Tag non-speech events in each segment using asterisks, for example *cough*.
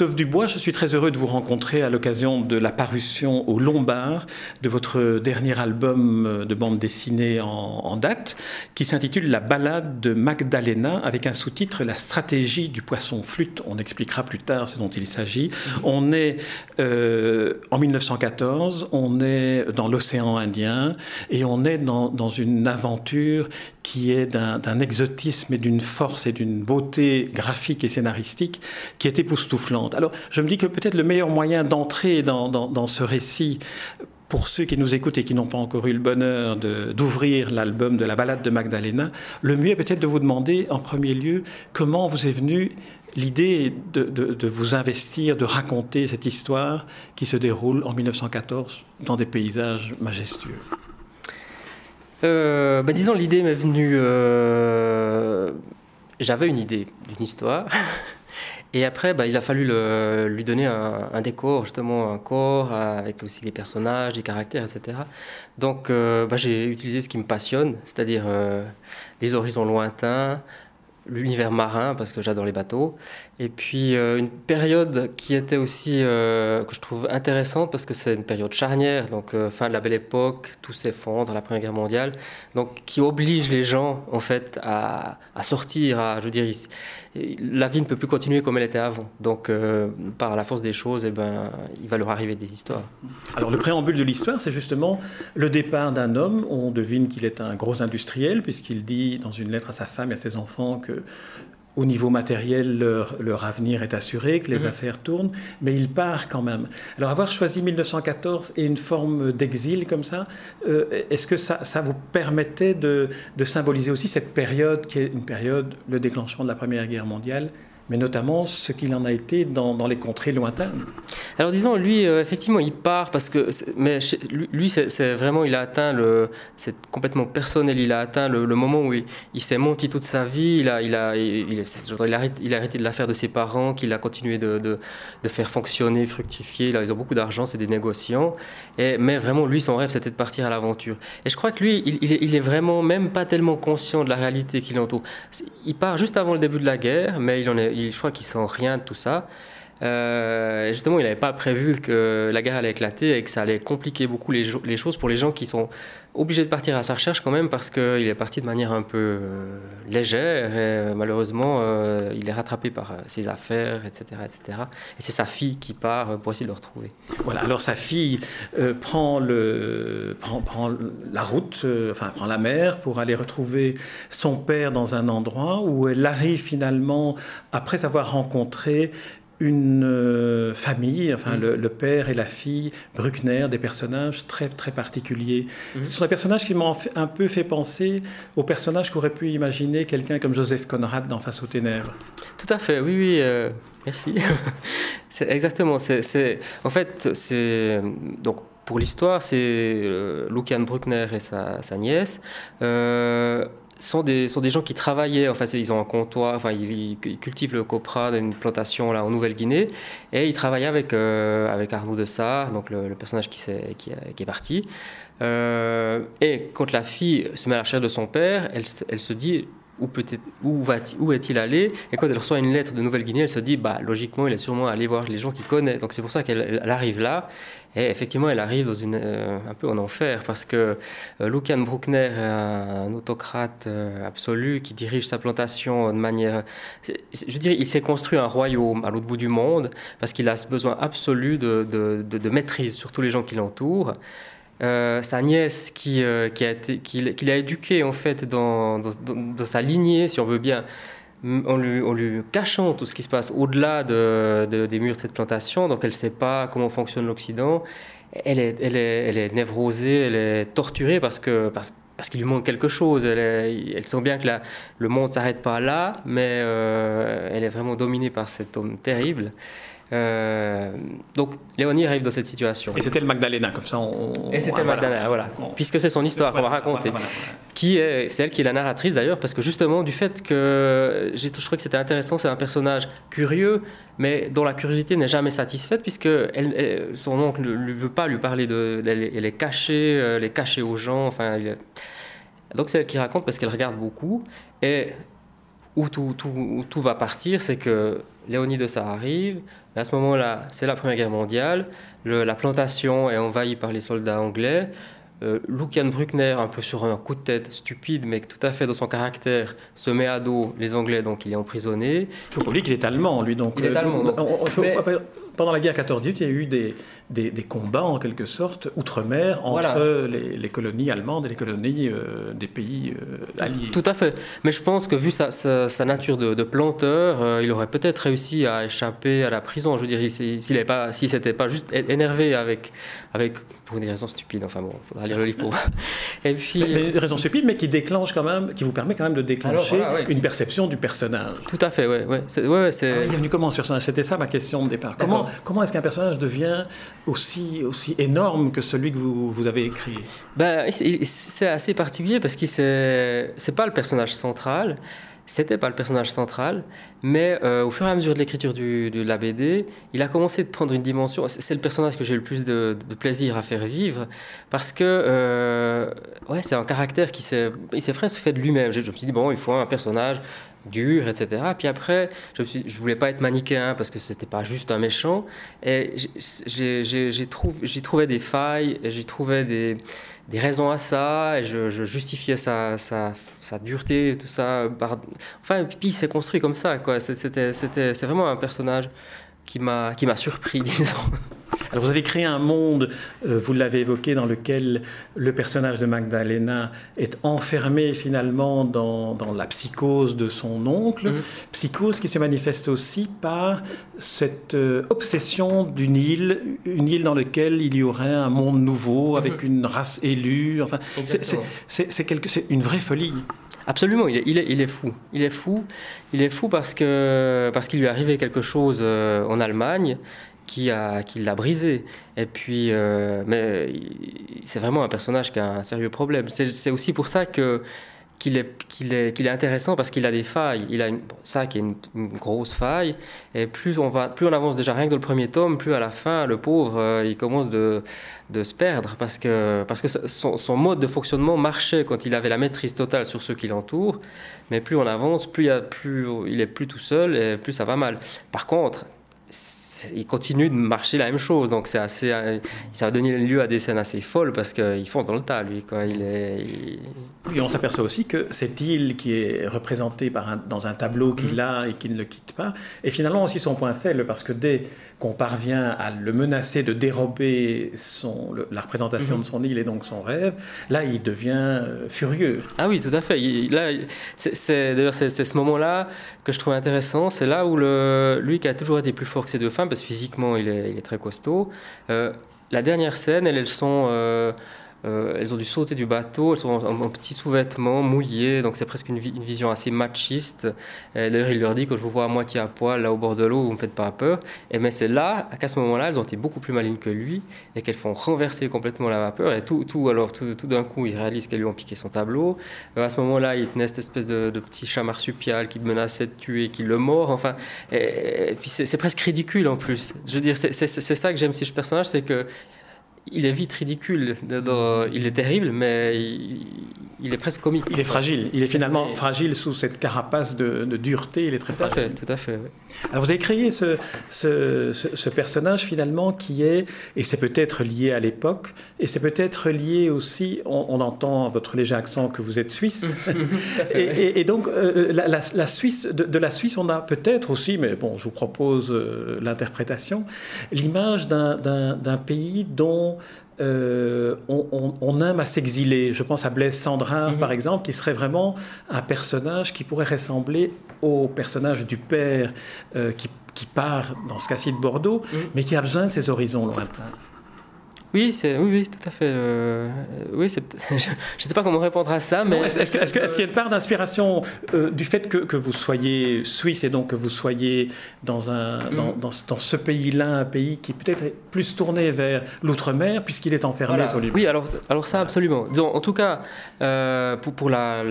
Christophe Dubois, je suis très heureux de vous rencontrer à l'occasion de la parution au Lombard de votre dernier album de bande dessinée en, date, qui s'intitule La balade de Magdalena, avec un sous-titre La stratégie du poisson flûte. On expliquera plus tard ce dont il s'agit. On est euh, en 1914, on est dans l'océan Indien et on est dans, dans une aventure qui est d'un exotisme et d'une force et d'une beauté graphique et scénaristique qui est époustouflante. Alors, je me dis que peut-être le meilleur moyen d'entrer dans, ce récit pour ceux qui nous écoutent et qui n'ont pas encore eu le bonheur d'ouvrir l'album de la balade de Magdalena, le mieux est peut-être de vous demander en premier lieu comment vous est venue l'idée de, vous investir, de raconter cette histoire qui se déroule en 1914 dans des paysages majestueux. Euh, bah, disons, l'idée m'est venue. Euh, j'avais une idée d'une histoire. *laughs* Et après, bah, il a fallu lui donner un, décor, justement un corps avec aussi des personnages, des caractères, etc. Donc euh, bah, j'ai utilisé ce qui me passionne, c'est-à-dire les horizons lointains, l'univers marin parce que j'adore les bateaux. Et puis euh, une période qui était aussi euh, que je trouve intéressante parce que c'est une période charnière, donc euh, fin de la belle époque, tout s'effondre, la Première Guerre mondiale, donc qui oblige les gens en fait à, sortir, à je veux dire la vie ne peut plus continuer comme elle était avant. Donc, par la force des choses, eh ben, il va leur arriver des histoires. Alors, le préambule de l'histoire, c'est justement le départ d'un homme. On devine qu'il est un gros industriel, puisqu'il dit dans une lettre à sa femme et à ses enfants que au niveau matériel, leur, avenir est assuré, que les mhm. affaires tournent, mais il part quand même. Alors avoir choisi 1914 et une forme d'exil comme ça, euh, est-ce que ça, vous permettait de, de, symboliser aussi cette période qui est une période, le déclenchement de la Première Guerre mondiale, mais notamment ce qu'il en a été dans, les contrées lointaines alors disons, lui, euh, effectivement, il part parce que, mais lui, c'est vraiment, il a atteint le, c'est complètement personnel. Il a atteint le, moment où il, s'est menti toute sa vie. Il a, il a, il, a, arrêté, de l'affaire de ses parents, qu'il a continué de, de, faire fonctionner, fructifier. Là, ils ont beaucoup d'argent, c'est des négociants. Et, mais vraiment, lui, son rêve, c'était de partir à l'aventure. Et je crois que lui, il, il, est vraiment même pas tellement conscient de la réalité qui l'entoure. Il part juste avant le début de la guerre, mais il en est, je crois qu'il sent rien de tout ça. Euh, justement, il n'avait pas prévu que la guerre allait éclater et que ça allait compliquer beaucoup les, choses pour les gens qui sont obligés de partir à sa recherche quand même parce qu'il est parti de manière un peu euh, légère et euh, malheureusement il est rattrapé par ses affaires, etc. etc. Et c'est sa fille qui part pour essayer de le retrouver. Voilà, alors sa fille prend, le, prend, prend la route, enfin prend la mer pour aller retrouver son père dans un endroit où elle arrive finalement, après avoir rencontré une euh, famille, enfin mm. le, père et la fille, Bruckner, des personnages très très particuliers. Mm. Ce sont des personnages qui m'ont un peu fait penser aux personnages qu'aurait pu imaginer quelqu'un comme Joseph Conrad dans Face aux ténèbres. Tout à fait, oui, oui, euh, merci. *laughs* c'est exactement, c'est, en fait, c'est donc pour l'histoire, c'est euh, Lucian Bruckner et sa, sa nièce sont des, sont des gens qui travaillaient, enfin ils ont un comptoir, enfin ils, cultivent le copra d'une plantation là en Nouvelle-Guinée, et ils travaillaient avec, euh, avec Arnaud de Sarre, donc le, personnage qui, est, qui, qui, est parti. Euh, et quand la fille se met à la recherche de son père, elle, elle se dit où, où, où est-il allé Et quand elle reçoit une lettre de Nouvelle-Guinée, elle se dit, bah, logiquement, il est sûrement allé voir les gens qu'il connaît. Donc c'est pour ça qu'elle arrive là. Et effectivement, elle arrive dans euh, un peu en enfer parce que euh, Lucian Bruckner est un, autocrate euh, absolu qui dirige sa plantation de manière. Je dirais, il s'est construit un royaume à l'autre bout du monde parce qu'il a besoin absolu de maîtrise sur tous les gens qui l'entourent. Euh, sa nièce qui, euh, qui a été, qu'il, a éduquée en fait dans, sa lignée, si on veut bien, en lui, cachant tout ce qui se passe au-delà de, des murs de cette plantation. Donc elle ne sait pas comment fonctionne l'Occident. Elle est, elle, elle est névrosée, elle est torturée parce qu'il lui manque quelque chose. Elle, sent bien que la, le monde ne s'arrête pas là, mais euh, elle est vraiment dominée par cet homme terrible. Euh, donc Léonie arrive dans cette situation. Et c'était le Magdalena, comme ça on... Et c'était le Magdalena, voilà. Puisque c'est son histoire qu'on va raconter. qui est, c'est elle qui est la narratrice d'ailleurs, parce que justement, du fait que je trouvais que c'était intéressant, c'est un personnage curieux, mais dont la curiosité n'est jamais satisfaite, puisque elle, son oncle ne veut pas lui parler de. Elle, est cachée, elle est cachée aux gens, enfin. Donc c'est elle qui raconte parce qu'elle regarde beaucoup. Et où tout, tout, tout va partir, c'est que Léonidas arrive, à ce moment-là, c'est la Première Guerre mondiale, la plantation est envahie par les soldats anglais. Euh, Lucian Bruckner, un peu sur un coup de tête stupide, mais tout à fait dans son caractère, se met à dos les Anglais, donc il est emprisonné. Il faut pas oublier qu'il est allemand, lui. Donc, il est allemand. Pendant la guerre 14-18, il y a eu des, des, combats, en quelque sorte, outre-mer, entre les, colonies allemandes et les colonies euh, des pays alliés. Tout à fait. Mais je pense que, vu sa, sa, nature de, planteur, il aurait peut-être réussi à échapper à la prison. Je veux dire, s'il s'il pas, s'était pas juste énervé avec, avec pour des raisons stupides. Enfin bon, il faudra lire le livre pour. Et puis. Mais, des raisons stupides, mais qui déclenche quand même, qui vous permet quand même de déclencher une perception du personnage. Tout à fait, ouais, ouais. C'est, ouais, c'est... Ah, il est venu comment ce personnage C'était ça ma question de départ. Comment, comment est-ce qu'un personnage devient aussi, aussi énorme que celui que vous, vous avez écrit? Ben, c'est assez particulier parce que c'est, c'est pas le personnage central c'était pas le personnage central, mais euh, au fur et à mesure de l'écriture de la BD, il a commencé de prendre une dimension. C'est le personnage que j'ai le plus de, plaisir à faire vivre, parce que euh, ouais, c'est un caractère qui s'est presque fait de lui-même. Je, me suis dit, bon, il faut un personnage dur, etc. Puis après, je ne je voulais pas être manichéen parce que c'était pas juste un méchant. Et j'ai trouvé des failles, j'ai trouvé des, des raisons à ça, et je, justifiais sa, sa, sa, dureté, tout ça. Enfin, puis c'est construit comme ça, quoi. C'est vraiment un personnage qui m'a surpris, *laughs* disons. Alors vous avez créé un monde, euh, vous l'avez évoqué, dans lequel le personnage de Magdalena est enfermé finalement dans, dans la psychose de son oncle, mhm. psychose qui se manifeste aussi par cette euh, obsession d'une île, une île dans laquelle il y aurait un monde nouveau, avec mhm. une race élue, enfin c'est une vraie folie. Absolument, il est, il, est, il est, fou. Il est fou. Il est fou parce que parce qu'il lui est arrivé quelque chose euh, en Allemagne qui a qui l'a brisé. Et puis, euh, mais c'est vraiment un personnage qui a un sérieux problème. C'est aussi pour ça que qu'il est, qu'il est, qu'il est intéressant parce qu'il a des failles. Il a une, ça qui est une, grosse faille. Et plus on, va, plus on avance déjà rien que dans le premier tome, plus à la fin, le pauvre, euh, il commence de, de, se perdre parce que, parce que son, mode de fonctionnement marchait quand il avait la maîtrise totale sur ceux qui l'entourent. Mais plus on avance, plus, il, plus il est plus tout seul et plus ça va mal. Par contre, il continue de marcher la même chose. Donc c'est assez, ça va donner lieu à des scènes assez folles parce qu'ils font dans le tas, lui. Quoi. Il est, Oui, on s'aperçoit aussi que cette île qui est représentée par dans un tableau qu'il mm. a et qui ne le quitte pas, est finalement aussi son point faible parce que dès qu'on parvient à le menacer de dérober son, la représentation mm-hmm. de son île et donc son rêve, là il devient euh, furieux. Ah oui, tout à fait. là, c'est, d'ailleurs c'est, ce moment-là que je trouve intéressant. C'est là où le, lui qui a toujours été plus fort que ses deux femmes, parce que physiquement il est, il est très costaud, euh, la dernière scène, elles, elles sont... Euh, euh, elles ont dû sauter du bateau, elles sont en, petits sous-vêtements mouillés, donc c'est presque une, vision assez machiste. D'ailleurs, il leur dit que je vous vois à moitié à poil là au bord de l'eau, vous ne me faites pas peur. Et mais c'est là qu'à ce moment-là, elles ont été beaucoup plus malignes que lui et qu'elles font renverser complètement la vapeur. Et tout, tout alors tout, d'un coup, il réalise qu'elles lui ont piqué son tableau. à ce moment-là, il tenait cette espèce de, petit chat marsupial qui menaçait de tuer, qui le mord. Enfin, c'est presque ridicule en plus. Je veux dire, c'est ça que j'aime si ce personnage, c'est que il est vite ridicule. il est terrible, mais il, est presque comique. Il est fragile. Il est finalement fragile sous cette carapace de, dureté. Il est très tout fragile. À fait, tout à fait. Alors vous avez créé ce, ce, personnage finalement qui est, et c'est peut-être lié à l'époque, et c'est peut-être lié aussi, on, entend votre léger accent que vous êtes suisse. *laughs* et, donc euh, la, Suisse, de, la Suisse, on a peut-être aussi, mais bon, je vous propose euh, l'interprétation, l'image d'un pays dont euh, on, aime à s'exiler. Je pense à Blaise Sandrin, mhm. par exemple, qui serait vraiment un personnage qui pourrait ressembler au personnage du père euh, qui, part, dans ce cas-ci, de Bordeaux, mhm. mais qui a besoin de ses horizons lointains. Oui, c'est oui, oui, tout à fait. Euh, oui, *laughs* je ne sais pas comment répondre à ça, mais est-ce qu'il y a une part d'inspiration euh, du fait que, que, vous soyez suisse et donc que vous soyez dans un dans, mhm. dans, ce pays-là, un pays qui peut-être est plus tourné vers l'outre-mer puisqu'il est enfermé sur les. Oui, alors alors ça absolument. Disons, en tout cas, euh, pour, pour la,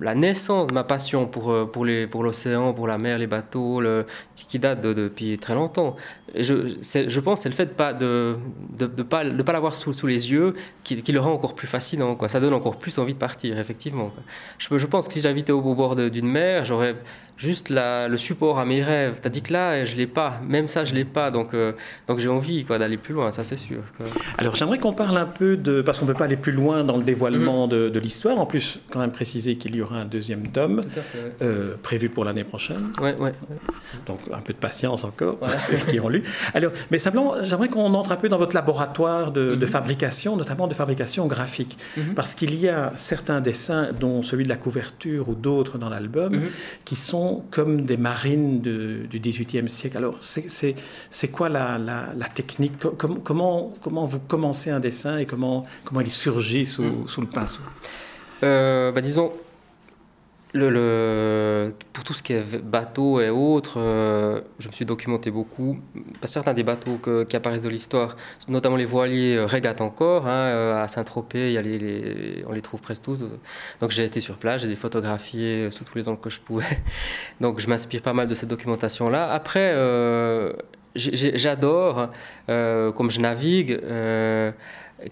la, naissance de ma passion pour pour les pour l'océan, pour la mer, les bateaux, le, qui date de, depuis très longtemps. Je je pense c'est le fait de pas de, de, de pas de pas l'avoir sous, sous, les yeux qui, qui, le rend encore plus fascinant. Quoi. Ça donne encore plus envie de partir, effectivement. Je, je pense que si j'habitais au, bord d'une mer, j'aurais juste la, le support à mes rêves. Tandis que là, je l'ai pas. Même ça, je l'ai pas. Donc, euh, donc j'ai envie quoi, d'aller plus loin, ça c'est sûr. Alors j'aimerais qu'on parle un peu de... Parce qu'on ne peut pas aller plus loin dans le dévoilement mhm. de, de l'histoire. En plus, quand même préciser qu'il y aura un deuxième tome euh, prévu pour l'année prochaine. Ouais, ouais, Donc un peu de patience encore pour ceux qui ont lu. Alors, mais simplement, j'aimerais qu'on entre un peu dans votre laboratoire de, de mhm. fabrication, notamment de fabrication graphique. Mhm. Parce qu'il y a certains dessins, dont celui de la couverture ou d'autres dans l'album, qui sont comme des marines de, du XVIIIe siècle. Alors, c'est quoi la, la, technique? Comment, comment vous commencez un dessin et comment, comment il surgit sous, sous le pinceau? Euh, bah, Disons, le, pour tout ce qui est bateau et autres, euh, je me suis documenté beaucoup. Certains des bateaux qui apparaissent de l'histoire, notamment les voiliers, euh, régatent encore. Hein, euh, à Saint-Tropez, on les trouve presque tous. Donc j'ai été sur place, j'ai des photographiés sous tous les angles que je pouvais. *laughs* Donc je m'inspire pas mal de cette documentation-là. Après, j'adore, comme je navigue,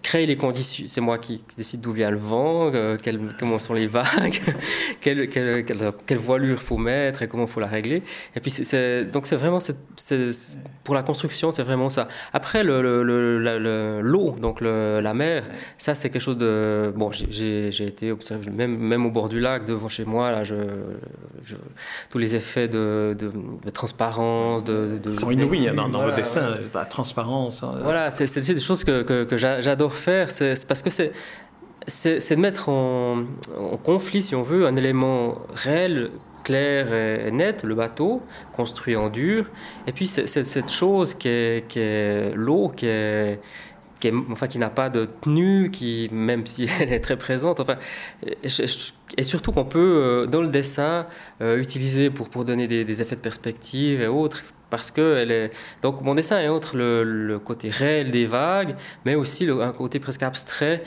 créer les conditions. C'est moi qui décide d'où vient le vent, euh, comment sont les vagues, *laughs* quelle, quelle, quelle, voilure faut mettre et comment faut la régler. Et puis c'est, donc c'est vraiment pour la construction, c'est vraiment ça. Après le, le, l'eau, donc la mer, ça c'est quelque chose de bon. J'ai, été observé même même au bord du lac devant chez moi là, je, tous les effets de, de, transparence, de, Ils sont inouïs hein, dans, dans, le dessin, la transparence. Hein. Voilà, c'est, c'est des choses que, que, que j'adore faire, c'est parce que c'est c'est de mettre en, conflit, si on veut, un élément réel, clair et, net, le bateau, construit en dur, et puis cette chose qui est, l'eau, qui est, qui, enfin, qui n'a pas de tenue, qui, même si *laughs* elle est très présente, enfin, et, surtout qu'on peut, euh, dans le dessin, euh, utiliser pour, pour donner des effets de perspective et autres, parce que elle est... donc mon dessin est entre le, côté réel des vagues, mais aussi un côté presque abstrait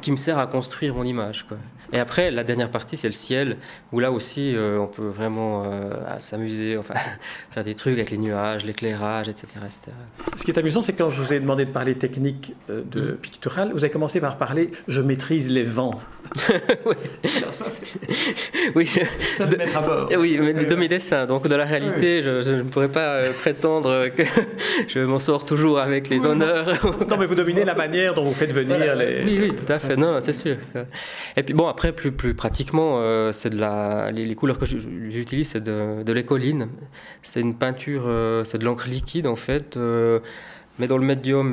qui me sert à construire mon image. Quoi. Et après, la dernière partie, c'est le ciel, où là aussi, euh, on peut vraiment euh, s'amuser, enfin, *laughs* faire des trucs avec les nuages, l'éclairage, etc., Ce qui est amusant, c'est quand je vous ai demandé de parler technique euh, de mm. pictural, vous avez commencé par parler « je maîtrise les vents *laughs* oui. ça, *laughs* oui. Ça de, mettre à bord. Oui, mais de, mes dessins. Donc, de la réalité, je, ne pourrais pas prétendre que je m'en sors toujours avec les honneurs. non, mais vous dominez la manière dont vous faites venir les... Oui, oui, tout à fait. Non, c'est sûr. Et puis, bon, après, plus, plus pratiquement, euh, c'est de la, les, couleurs que j'utilise, c'est de, de l'écoline. C'est une peinture, euh, c'est de l'encre liquide en fait. Euh, mais dans le médium,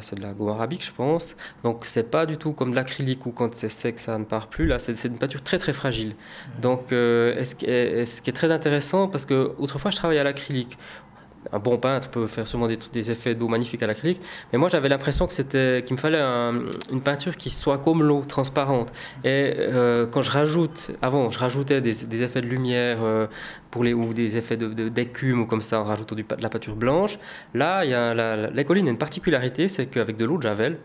c'est de la gomme arabique, je pense. Donc, c'est pas du tout comme de l'acrylique où quand c'est sec, ça ne part plus. Là, c'est une peinture très très fragile. Donc, ce, est, ce qui est très intéressant, parce que autrefois, je travaillais à l'acrylique un bon peintre peut faire sûrement des, effets d'eau magnifiques à l'acrylique, mais moi j'avais l'impression que c'était qu'il me fallait une peinture qui soit comme l'eau, transparente. Et euh, quand je rajoute, avant je rajoutais des, effets de lumière euh, pour les, ou des effets d'écume ou comme ça en rajoutant de la peinture blanche, là il y a la, la, colline a une particularité, c'est qu'avec de l'eau de javel,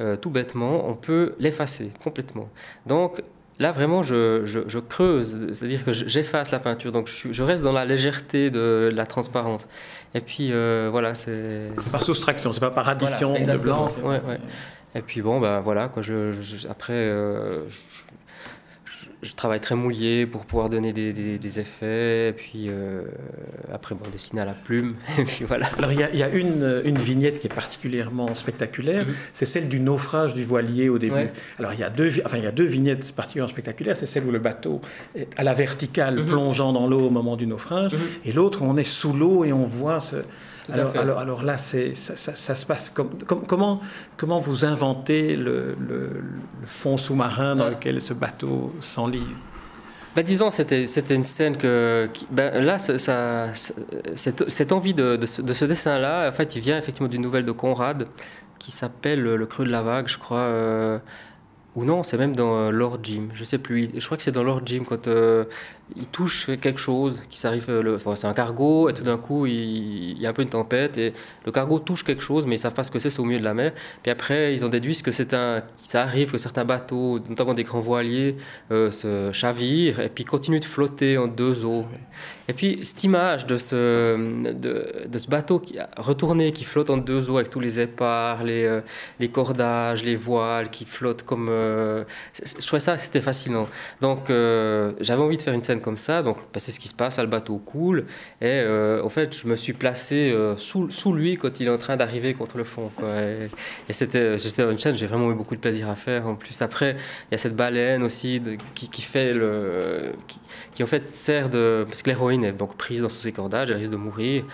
euh, tout bêtement, on peut l'effacer complètement. Donc Là, vraiment, je, je, creuse, c'est-à-dire que j'efface la peinture, donc je, reste dans la légèreté de la transparence. Et puis, euh, voilà, c'est... C'est par soustraction, c'est pas par addition de blanc. Ouais, ouais. Et puis, bon, ben voilà, quoi, je, après, euh, je travaille très mouillé pour pouvoir donner des, des, effets. Et puis euh, après, bon, dessiner à la plume. *laughs* Et puis voilà. Alors il y a, y a une, une, vignette qui est particulièrement spectaculaire. Mhm. C'est celle du naufrage du voilier au début. Alors il y, a deux, enfin, il y a deux vignettes particulièrement spectaculaires. C'est celle où le bateau est à la verticale, mhm. plongeant dans l'eau au moment du naufrage. Mhm. Et l'autre, on est sous l'eau et on voit ce, alors, alors, alors, là, ça, ça, ça, se passe comme, comment, comment vous inventez le, le, fond sous-marin dans lequel ce bateau s'enlise? Bah, disons, c'était, une scène que. ben, là, ça, ça, cette, cette, envie de, de, ce, dessin-là, en fait, il vient effectivement d'une nouvelle de Conrad qui s'appelle Le creux de la vague, je crois. Euh, ou non, c'est même dans Lord Jim, je sais plus. Je crois que c'est dans Lord Jim quand il touche quelque chose, qui s'arrive, enfin, c'est un cargo, et tout d'un coup, il, y a un peu une tempête, et le cargo touche quelque chose, mais ils savent pas ce que c'est, c'est au milieu de la mer. Puis après, ils en déduisent que c'est un, ça arrive que certains bateaux, notamment des grands voiliers, euh, se chavirent, et puis continuent de flotter en deux eaux. Et puis, cette image de ce, de, ce bateau qui retourné, qui flotte en deux eaux, avec tous les épars, les, euh, les cordages, les voiles, qui flottent comme... Euh, je trouvais ça, c'était fascinant. Donc, j'avais envie de faire une scène comme ça. Donc, bah, c'est ce qui se passe, le bateau coule. Et euh, en fait, je me suis placé euh, sous, lui quand il est en train d'arriver contre le fond. Quoi. Et, c'était, une scène, j'ai vraiment eu beaucoup de plaisir à faire. En plus, après, il y a cette baleine aussi qui, fait le. Qui, en fait sert de. Parce que l'héroïne est donc prise dans tous ses cordages, elle risque de mourir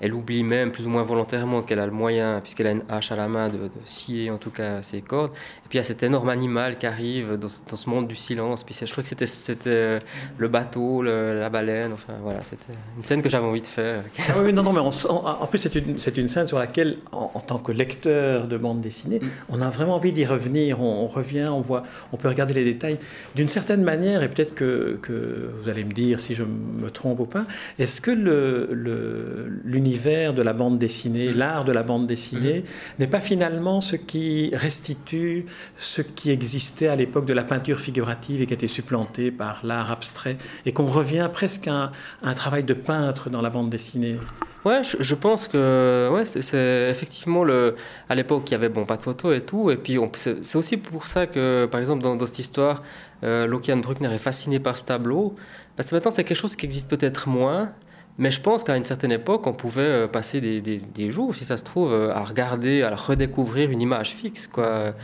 elle oublie même plus ou moins volontairement qu'elle a le moyen, puisqu'elle a une hache à la main, de, scier en tout cas ses cordes. Et puis il y a cet énorme animal qui arrive dans, ce monde du silence. Puis je crois que c'était, c'était euh, le bateau, la baleine. Enfin voilà, c'était une scène que j'avais envie de faire. Ah oui, non, non, mais en plus c'est une, c'est une scène sur laquelle, en, tant que lecteur de bande dessinée, mm. on a vraiment envie d'y revenir. On, revient, on voit, on peut regarder les détails d'une certaine manière. Et peut-être que, que, vous allez me dire si je me trompe ou pas. Est-ce que le, le, l'univers de la bande dessinée, mm. l'art de la bande dessinée, mm. n'est pas finalement ce qui restitue ce qui existait à l'époque de la peinture figurative et qui était supplanté par l'art abstrait, et qu'on revient presque à un, travail de peintre dans la bande dessinée. Ouais, je, pense que ouais, c'est effectivement le. À l'époque, il y avait bon pas de photos et tout, et puis c'est aussi pour ça que, par exemple, dans, cette histoire, euh, Lokian Bruckner est fasciné par ce tableau, parce que maintenant c'est quelque chose qui existe peut-être moins, mais je pense qu'à une certaine époque, on pouvait euh, passer des, des, jours, si ça se trouve, euh, à regarder, à redécouvrir une image fixe, quoi,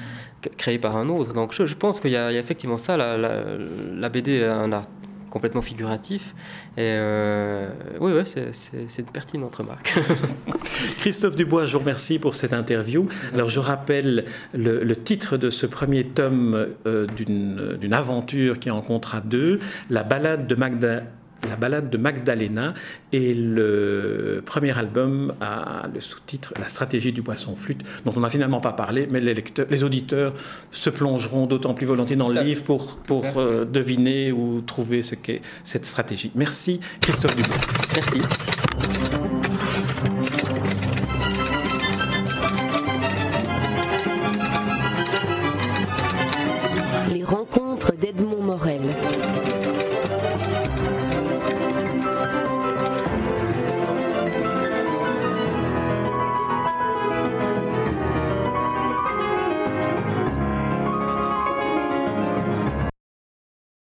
créée par un autre. Donc je, pense qu'il y, a effectivement ça. La, BD est un art complètement figuratif. Et euh, oui, ouais, c'est une pertinente remarque. *laughs* Christophe Dubois, je vous remercie pour cette interview. Alors je rappelle le, le titre de ce premier tome d'une aventure qui en comptera deux, La balade de Magda la balade de Magdalena et le premier album a le sous-titre La stratégie du poisson flûte, dont on n'a finalement pas parlé, mais les, lecteurs, les auditeurs se plongeront d'autant plus volontiers dans le livre pour, pour euh, deviner ou trouver ce qu'est cette stratégie. Merci Christophe Dubois. Merci.